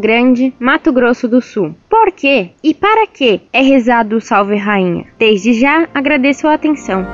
Grande, Mato Grosso do Sul. Por quê e para que é rezado o Salve Rainha? Desde já agradeço a atenção.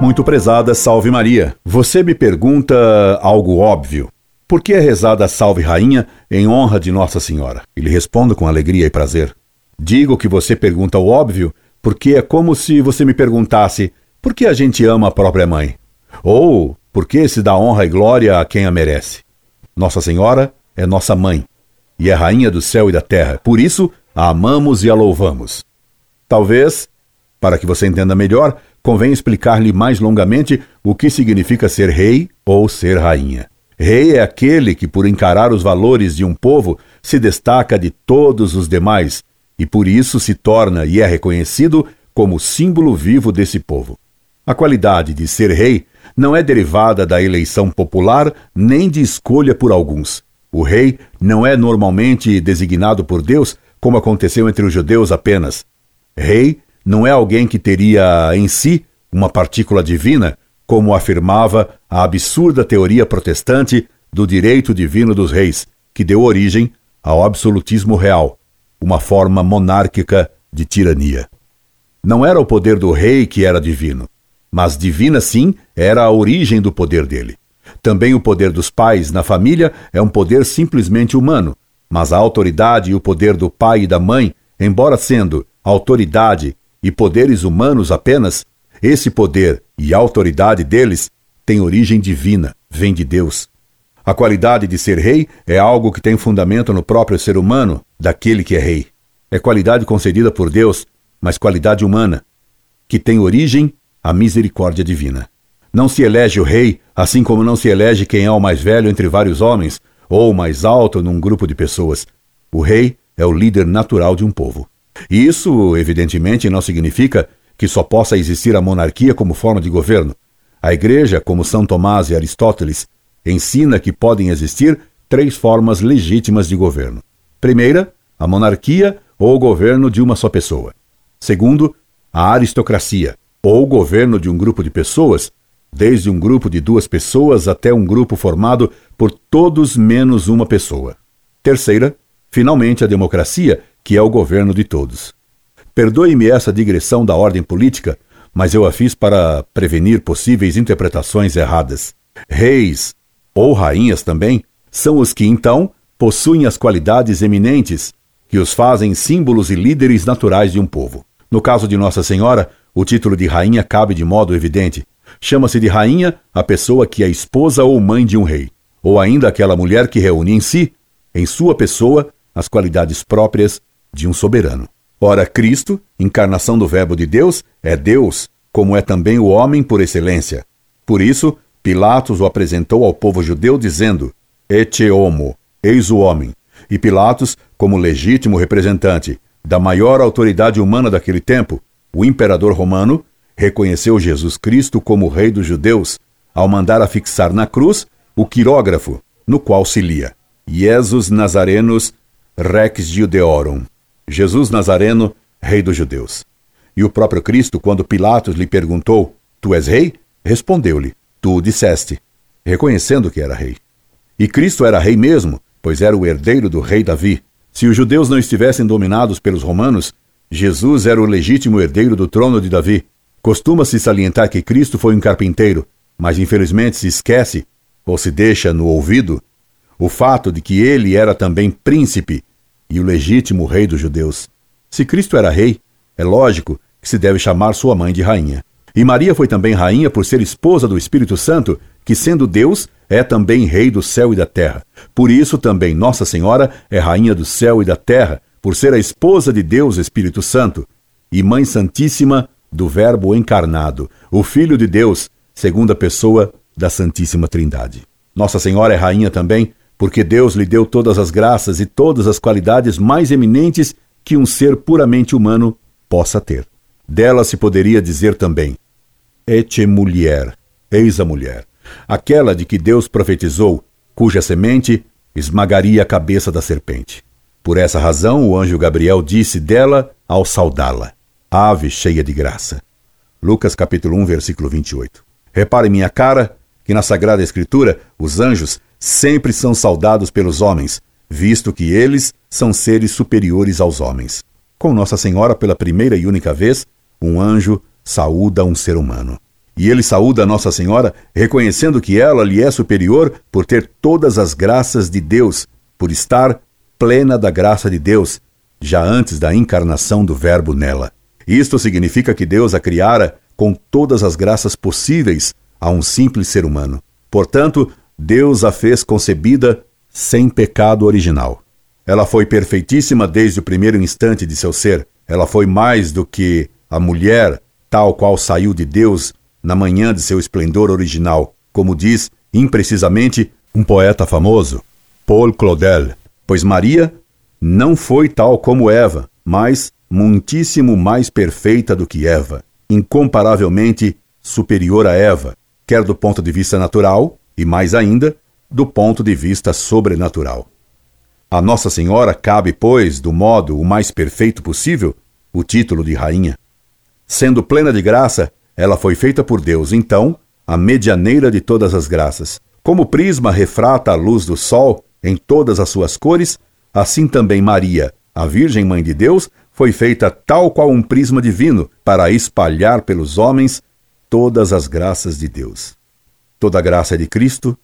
Muito prezada Salve Maria. Você me pergunta algo óbvio. Por que é rezada a Salve Rainha em honra de Nossa Senhora? E lhe respondo com alegria e prazer. Digo que você pergunta o óbvio porque é como se você me perguntasse por que a gente ama a própria mãe? Ou por que se dá honra e glória a quem a merece? Nossa Senhora é nossa mãe e é rainha do céu e da terra. Por isso, a amamos e a louvamos. Talvez, para que você entenda melhor, convém explicar-lhe mais longamente o que significa ser rei ou ser rainha. Rei é aquele que, por encarar os valores de um povo, se destaca de todos os demais e por isso se torna e é reconhecido como símbolo vivo desse povo. A qualidade de ser rei não é derivada da eleição popular nem de escolha por alguns. O rei não é normalmente designado por Deus, como aconteceu entre os judeus apenas. Rei não é alguém que teria em si uma partícula divina, como afirmava a absurda teoria protestante do direito divino dos reis, que deu origem ao absolutismo real, uma forma monárquica de tirania. Não era o poder do rei que era divino, mas divina sim era a origem do poder dele. Também o poder dos pais na família é um poder simplesmente humano, mas a autoridade e o poder do pai e da mãe, embora sendo autoridade e poderes humanos apenas, esse poder e autoridade deles tem origem divina, vem de Deus. A qualidade de ser rei é algo que tem fundamento no próprio ser humano, daquele que é rei. É qualidade concedida por Deus, mas qualidade humana, que tem origem a misericórdia divina. Não se elege o rei, assim como não se elege quem é o mais velho entre vários homens, ou o mais alto num grupo de pessoas. O rei é o líder natural de um povo. E isso, evidentemente, não significa que só possa existir a monarquia como forma de governo. A Igreja, como São Tomás e Aristóteles, ensina que podem existir três formas legítimas de governo. Primeira, a monarquia ou o governo de uma só pessoa. Segundo, a aristocracia, ou o governo de um grupo de pessoas, desde um grupo de duas pessoas até um grupo formado por todos menos uma pessoa. Terceira, finalmente a democracia, que é o governo de todos. Perdoe-me essa digressão da ordem política, mas eu a fiz para prevenir possíveis interpretações erradas. Reis, ou rainhas também, são os que então possuem as qualidades eminentes que os fazem símbolos e líderes naturais de um povo. No caso de Nossa Senhora, o título de rainha cabe de modo evidente. Chama-se de rainha a pessoa que é esposa ou mãe de um rei, ou ainda aquela mulher que reúne em si, em sua pessoa, as qualidades próprias de um soberano. Ora, Cristo, encarnação do Verbo de Deus, é Deus, como é também o homem por excelência. Por isso, Pilatos o apresentou ao povo judeu, dizendo: Ete homo, eis o homem. E Pilatos, como legítimo representante da maior autoridade humana daquele tempo, o imperador romano, reconheceu Jesus Cristo como rei dos judeus, ao mandar afixar na cruz o quirógrafo, no qual se lia: Jesus Nazarenos Rex Judeorum. Jesus Nazareno, rei dos judeus. E o próprio Cristo, quando Pilatos lhe perguntou: Tu és rei? Respondeu-lhe: Tu o disseste, reconhecendo que era rei. E Cristo era rei mesmo, pois era o herdeiro do rei Davi. Se os judeus não estivessem dominados pelos romanos, Jesus era o legítimo herdeiro do trono de Davi. Costuma-se salientar que Cristo foi um carpinteiro, mas infelizmente se esquece, ou se deixa no ouvido, o fato de que ele era também príncipe e o legítimo rei dos judeus. Se Cristo era rei, é lógico que se deve chamar sua mãe de rainha. E Maria foi também rainha por ser esposa do Espírito Santo, que, sendo Deus, é também rei do céu e da terra. Por isso também Nossa Senhora é rainha do céu e da terra, por ser a esposa de Deus Espírito Santo, e Mãe Santíssima do Verbo encarnado, o Filho de Deus, segunda pessoa da Santíssima Trindade. Nossa Senhora é rainha também porque Deus lhe deu todas as graças e todas as qualidades mais eminentes que um ser puramente humano possa ter. Dela se poderia dizer também: Ete mulher, eis a mulher, aquela de que Deus profetizou, cuja semente esmagaria a cabeça da serpente. Por essa razão, o anjo Gabriel disse dela ao saudá-la: Ave cheia de graça. Lucas capítulo 1, versículo 28. Repare minha cara que na Sagrada Escritura os anjos sempre são saudados pelos homens, visto que eles são seres superiores aos homens. Com Nossa Senhora, pela primeira e única vez, um anjo saúda um ser humano. E ele saúda Nossa Senhora, reconhecendo que ela lhe é superior por ter todas as graças de Deus, por estar plena da graça de Deus, já antes da encarnação do Verbo nela. Isto significa que Deus a criara com todas as graças possíveis a um simples ser humano. Portanto, Deus a fez concebida sem pecado original. Ela foi perfeitíssima desde o primeiro instante de seu ser. Ela foi mais do que a mulher tal qual saiu de Deus na manhã de seu esplendor original, como diz imprecisamente um poeta famoso, Paul Claudel, pois Maria não foi tal como Eva, mas muitíssimo mais perfeita do que Eva, incomparavelmente superior a Eva, quer do ponto de vista natural e mais ainda do ponto de vista sobrenatural. A Nossa Senhora cabe, pois, do modo o mais perfeito possível, o título de rainha. Sendo plena de graça, ela foi feita por Deus, então, a medianeira de todas as graças. Como prisma refrata a luz do sol em todas as suas cores, assim também Maria, a Virgem Mãe de Deus, foi feita tal qual um prisma divino para espalhar pelos homens todas as graças de Deus. Toda graça é de Cristo,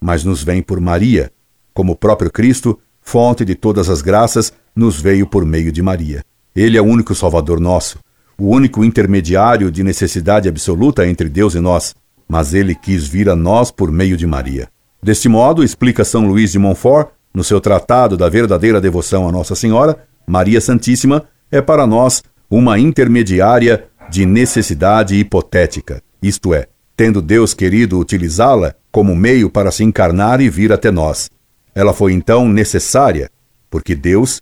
mas nos vem por Maria, como o próprio Cristo, fonte de todas as graças, nos veio por meio de Maria. Ele é o único Salvador nosso, o único intermediário de necessidade absoluta entre Deus e nós, mas ele quis vir a nós por meio de Maria. Deste modo, explica São Luís de Montfort, no seu Tratado da Verdadeira Devoção a Nossa Senhora, Maria Santíssima é para nós uma intermediária de necessidade hipotética, isto é, tendo Deus querido utilizá-la como meio para se encarnar e vir até nós. Ela foi então necessária, porque Deus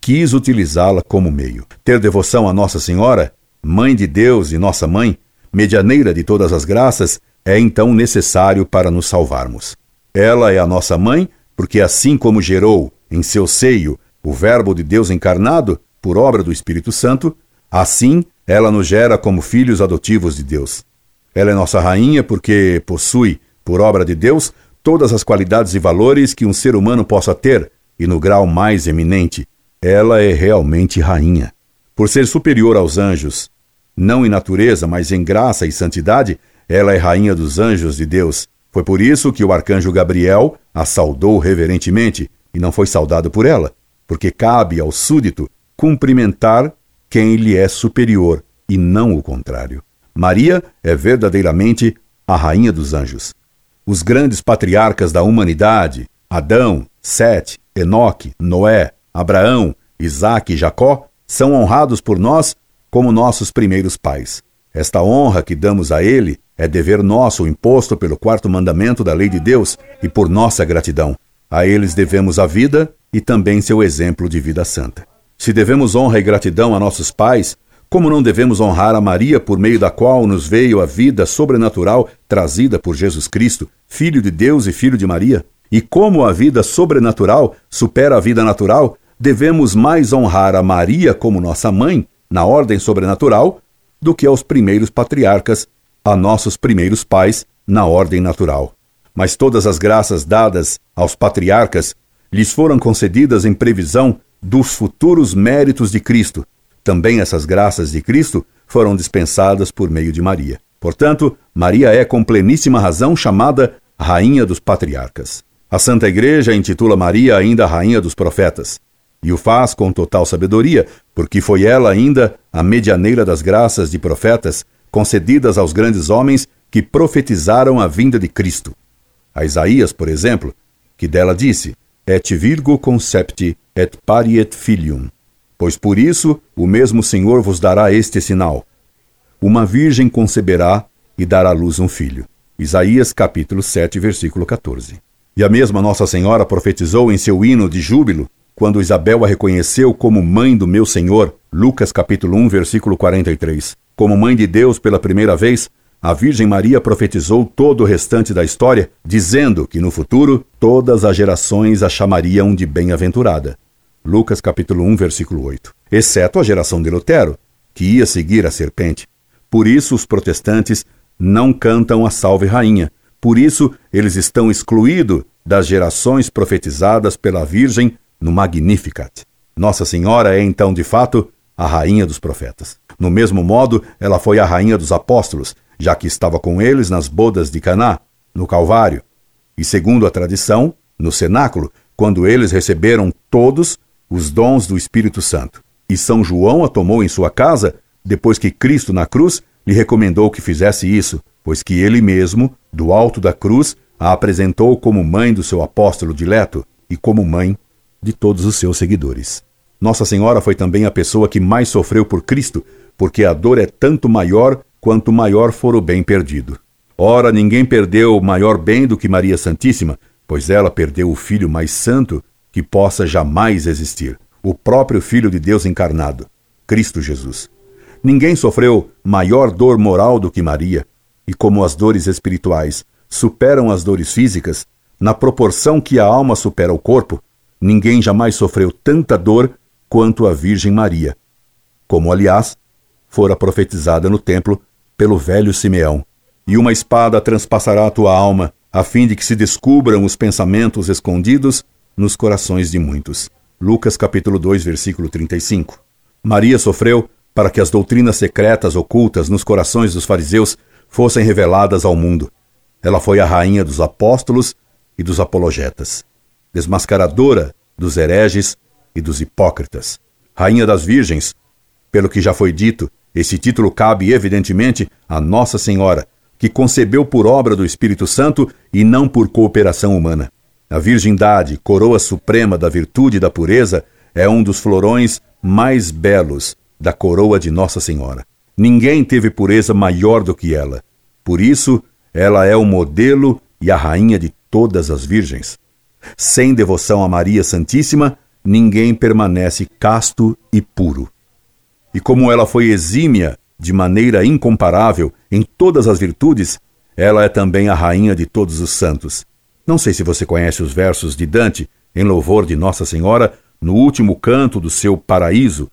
quis utilizá-la como meio. Ter devoção a Nossa Senhora, Mãe de Deus e Nossa Mãe, medianeira de todas as graças, é então necessário para nos salvarmos. Ela é a nossa mãe, porque assim como gerou em seu seio o Verbo de Deus encarnado, por obra do Espírito Santo, assim ela nos gera como filhos adotivos de Deus. Ela é nossa rainha porque possui, por obra de Deus, todas as qualidades e valores que um ser humano possa ter, e no grau mais eminente, ela é realmente rainha. Por ser superior aos anjos, não em natureza, mas em graça e santidade, ela é rainha dos anjos de Deus. Foi por isso que o arcanjo Gabriel a saudou reverentemente e não foi saudado por ela, porque cabe ao súdito cumprimentar quem lhe é superior e não o contrário. Maria é verdadeiramente a rainha dos anjos. Os grandes patriarcas da humanidade, Adão, Sete, Enoque, Noé, Abraão, Isaque e Jacó, são honrados por nós como nossos primeiros pais. Esta honra que damos a ele é dever nosso imposto pelo quarto mandamento da lei de Deus e por nossa gratidão. A eles devemos a vida e também seu exemplo de vida santa. Se devemos honra e gratidão a nossos pais, como não devemos honrar a Maria por meio da qual nos veio a vida sobrenatural trazida por Jesus Cristo, Filho de Deus e Filho de Maria? E como a vida sobrenatural supera a vida natural, devemos mais honrar a Maria como nossa mãe, na ordem sobrenatural, do que aos primeiros patriarcas, a nossos primeiros pais, na ordem natural. Mas todas as graças dadas aos patriarcas lhes foram concedidas em previsão dos futuros méritos de Cristo, também essas graças de Cristo foram dispensadas por meio de Maria. Portanto, Maria é com pleníssima razão chamada Rainha dos Patriarcas. A Santa Igreja intitula Maria ainda Rainha dos Profetas. E o faz com total sabedoria, porque foi ela ainda a medianeira das graças de profetas concedidas aos grandes homens que profetizaram a vinda de Cristo. A Isaías, por exemplo, que dela disse: Et virgo concepti et pariet filium. Pois por isso o mesmo Senhor vos dará este sinal: uma virgem conceberá e dará à luz um filho. Isaías capítulo 7, versículo 14. E a mesma Nossa Senhora profetizou em seu hino de júbilo, quando Isabel a reconheceu como mãe do meu Senhor, Lucas capítulo 1, versículo 43. Como mãe de Deus pela primeira vez, a Virgem Maria profetizou todo o restante da história, dizendo que no futuro todas as gerações a chamariam de bem-aventurada. Lucas capítulo 1, versículo 8. Exceto a geração de Lutero, que ia seguir a serpente. Por isso os protestantes não cantam a Salve Rainha, Por isso, eles estão excluídos das gerações profetizadas pela Virgem no Magnificat. Nossa Senhora é então, de fato, a rainha dos profetas. No mesmo modo, ela foi a rainha dos apóstolos, já que estava com eles nas bodas de Caná, no Calvário, e segundo a tradição, no cenáculo, quando eles receberam todos os dons do Espírito Santo. E São João a tomou em sua casa, depois que Cristo na cruz lhe recomendou que fizesse isso, pois que ele mesmo, do alto da cruz, a apresentou como mãe do seu apóstolo dileto e como mãe de todos os seus seguidores. Nossa Senhora foi também a pessoa que mais sofreu por Cristo, porque a dor é tanto maior quanto maior for o bem perdido. Ora, ninguém perdeu maior bem do que Maria Santíssima, pois ela perdeu o Filho mais santo que possa jamais existir, o próprio Filho de Deus encarnado, Cristo Jesus. Ninguém sofreu maior dor moral do que Maria, e como as dores espirituais superam as dores físicas, na proporção que a alma supera o corpo, ninguém jamais sofreu tanta dor quanto a Virgem Maria, como, aliás, fora profetizada no templo pelo velho Simeão. E uma espada transpassará a tua alma, a fim de que se descubram os pensamentos escondidos nos corações de muitos. Lucas capítulo 2, versículo 35. Maria sofreu para que as doutrinas secretas ocultas nos corações dos fariseus fossem reveladas ao mundo. Ela foi a rainha dos apóstolos e dos apologetas, desmascaradora dos hereges e dos hipócritas, rainha das virgens. Pelo que já foi dito, esse título cabe evidentemente a Nossa Senhora, que concebeu por obra do Espírito Santo e não por cooperação humana. A virgindade, coroa suprema da virtude e da pureza, é um dos florões mais belos da coroa de Nossa Senhora. Ninguém teve pureza maior do que ela. Por isso, ela é o modelo e a rainha de todas as virgens. Sem devoção a Maria Santíssima, ninguém permanece casto e puro. E como ela foi exímia de maneira incomparável em todas as virtudes, ela é também a rainha de todos os santos. Não sei se você conhece os versos de Dante em louvor de Nossa Senhora no último canto do seu Paraíso,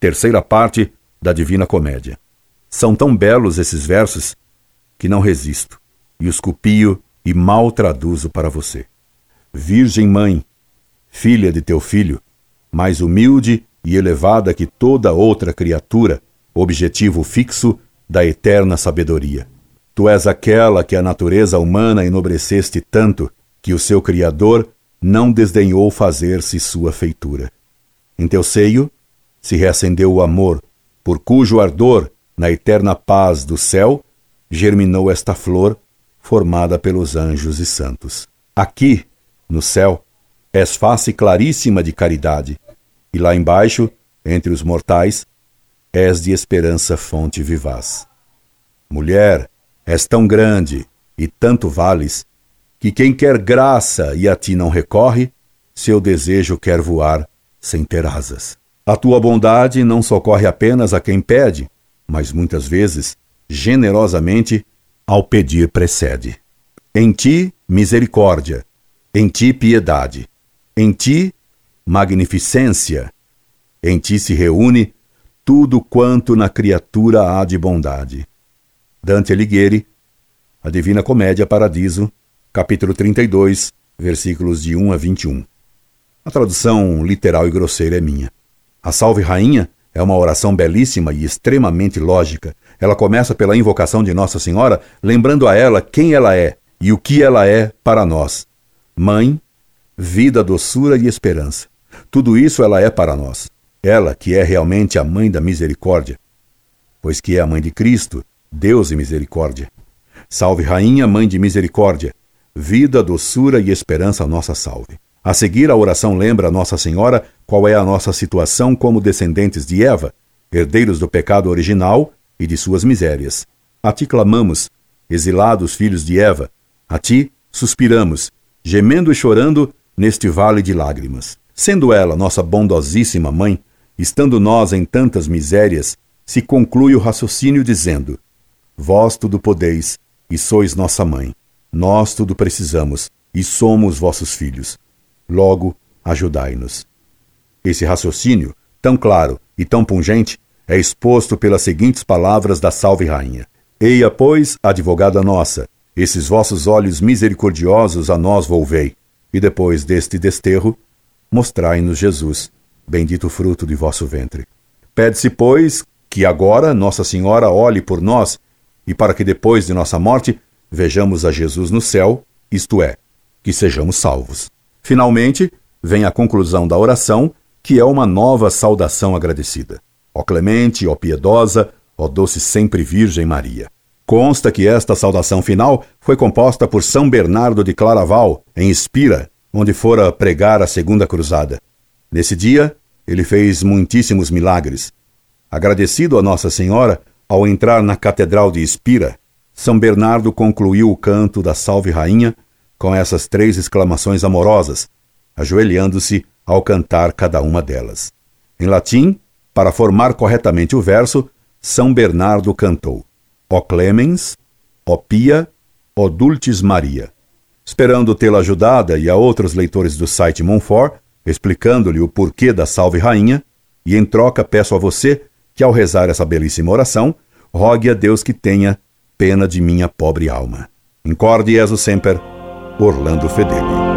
terceira parte da Divina Comédia. São tão belos esses versos que não resisto e os copio e mal traduzo para você. Virgem Mãe, filha de teu filho, mais humilde e elevada que toda outra criatura, objetivo fixo da eterna sabedoria. Tu és aquela que a natureza humana enobreceste tanto que o seu Criador não desdenhou fazer-se sua feitura. Em teu seio se reacendeu o amor, por cujo ardor, na eterna paz do céu, germinou esta flor, formada pelos anjos e santos. Aqui, no céu, és face claríssima de caridade, e lá embaixo, entre os mortais, és de esperança fonte vivaz. Mulher, és tão grande e tanto vales, que quem quer graça e a ti não recorre, seu desejo quer voar sem ter asas. A tua bondade não socorre apenas a quem pede, mas muitas vezes, generosamente, ao pedir precede. Em ti, misericórdia, em ti, piedade, em ti, magnificência, em ti se reúne tudo quanto na criatura há de bondade. Dante Alighieri, A Divina Comédia Paradiso, capítulo 32, versículos de 1 a 21. A tradução literal e grosseira é minha. A Salve Rainha é uma oração belíssima e extremamente lógica. Ela começa pela invocação de Nossa Senhora, lembrando a ela quem ela é e o que ela é para nós: mãe, vida, doçura e esperança. Tudo isso ela é para nós. Ela que é realmente a mãe da misericórdia, pois que é a mãe de Cristo, Deus e misericórdia. Salve Rainha, mãe de misericórdia, vida, doçura e esperança nossa salve. A seguir, a oração lembra a Nossa Senhora qual é a nossa situação como descendentes de Eva, herdeiros do pecado original e de suas misérias. A ti clamamos, exilados filhos de Eva, a ti suspiramos, gemendo e chorando neste vale de lágrimas. Sendo ela nossa bondosíssima mãe, estando nós em tantas misérias, se conclui o raciocínio dizendo: Vós tudo podeis, e sois nossa mãe. Nós tudo precisamos e somos vossos filhos. Logo, ajudai-nos. Esse raciocínio, tão claro e tão pungente, é exposto pelas seguintes palavras da Salve Rainha: Eia, pois, advogada nossa, esses vossos olhos misericordiosos a nós volvei, e depois deste desterro, mostrai-nos Jesus, bendito fruto de vosso ventre. Pede-se, pois, que agora Nossa Senhora olhe por nós, e para que depois de nossa morte vejamos a Jesus no céu, isto é, que sejamos salvos. Finalmente, vem a conclusão da oração, que é uma nova saudação agradecida. Ó clemente, ó piedosa, ó doce sempre Virgem Maria. Consta que esta saudação final foi composta por São Bernardo de Claraval, em Espira, onde fora pregar a Segunda Cruzada. Nesse dia, ele fez muitíssimos milagres. Agradecido a Nossa Senhora, ao entrar na Catedral de Espira, São Bernardo concluiu o canto da Salve Rainha com essas três exclamações amorosas, ajoelhando-se ao cantar cada uma delas. Em latim, para formar corretamente o verso, São Bernardo cantou: Ó Clemens, ó Pia, ó Dulcis Maria. Esperando tê-la ajudada e a outros leitores do site Monfort, explicando-lhe o porquê da Salve Rainha, e em troca peço a você que, ao rezar essa belíssima oração, rogue a Deus que tenha pena de minha pobre alma. Incorde Jesus Semper, Orlando Fedeli.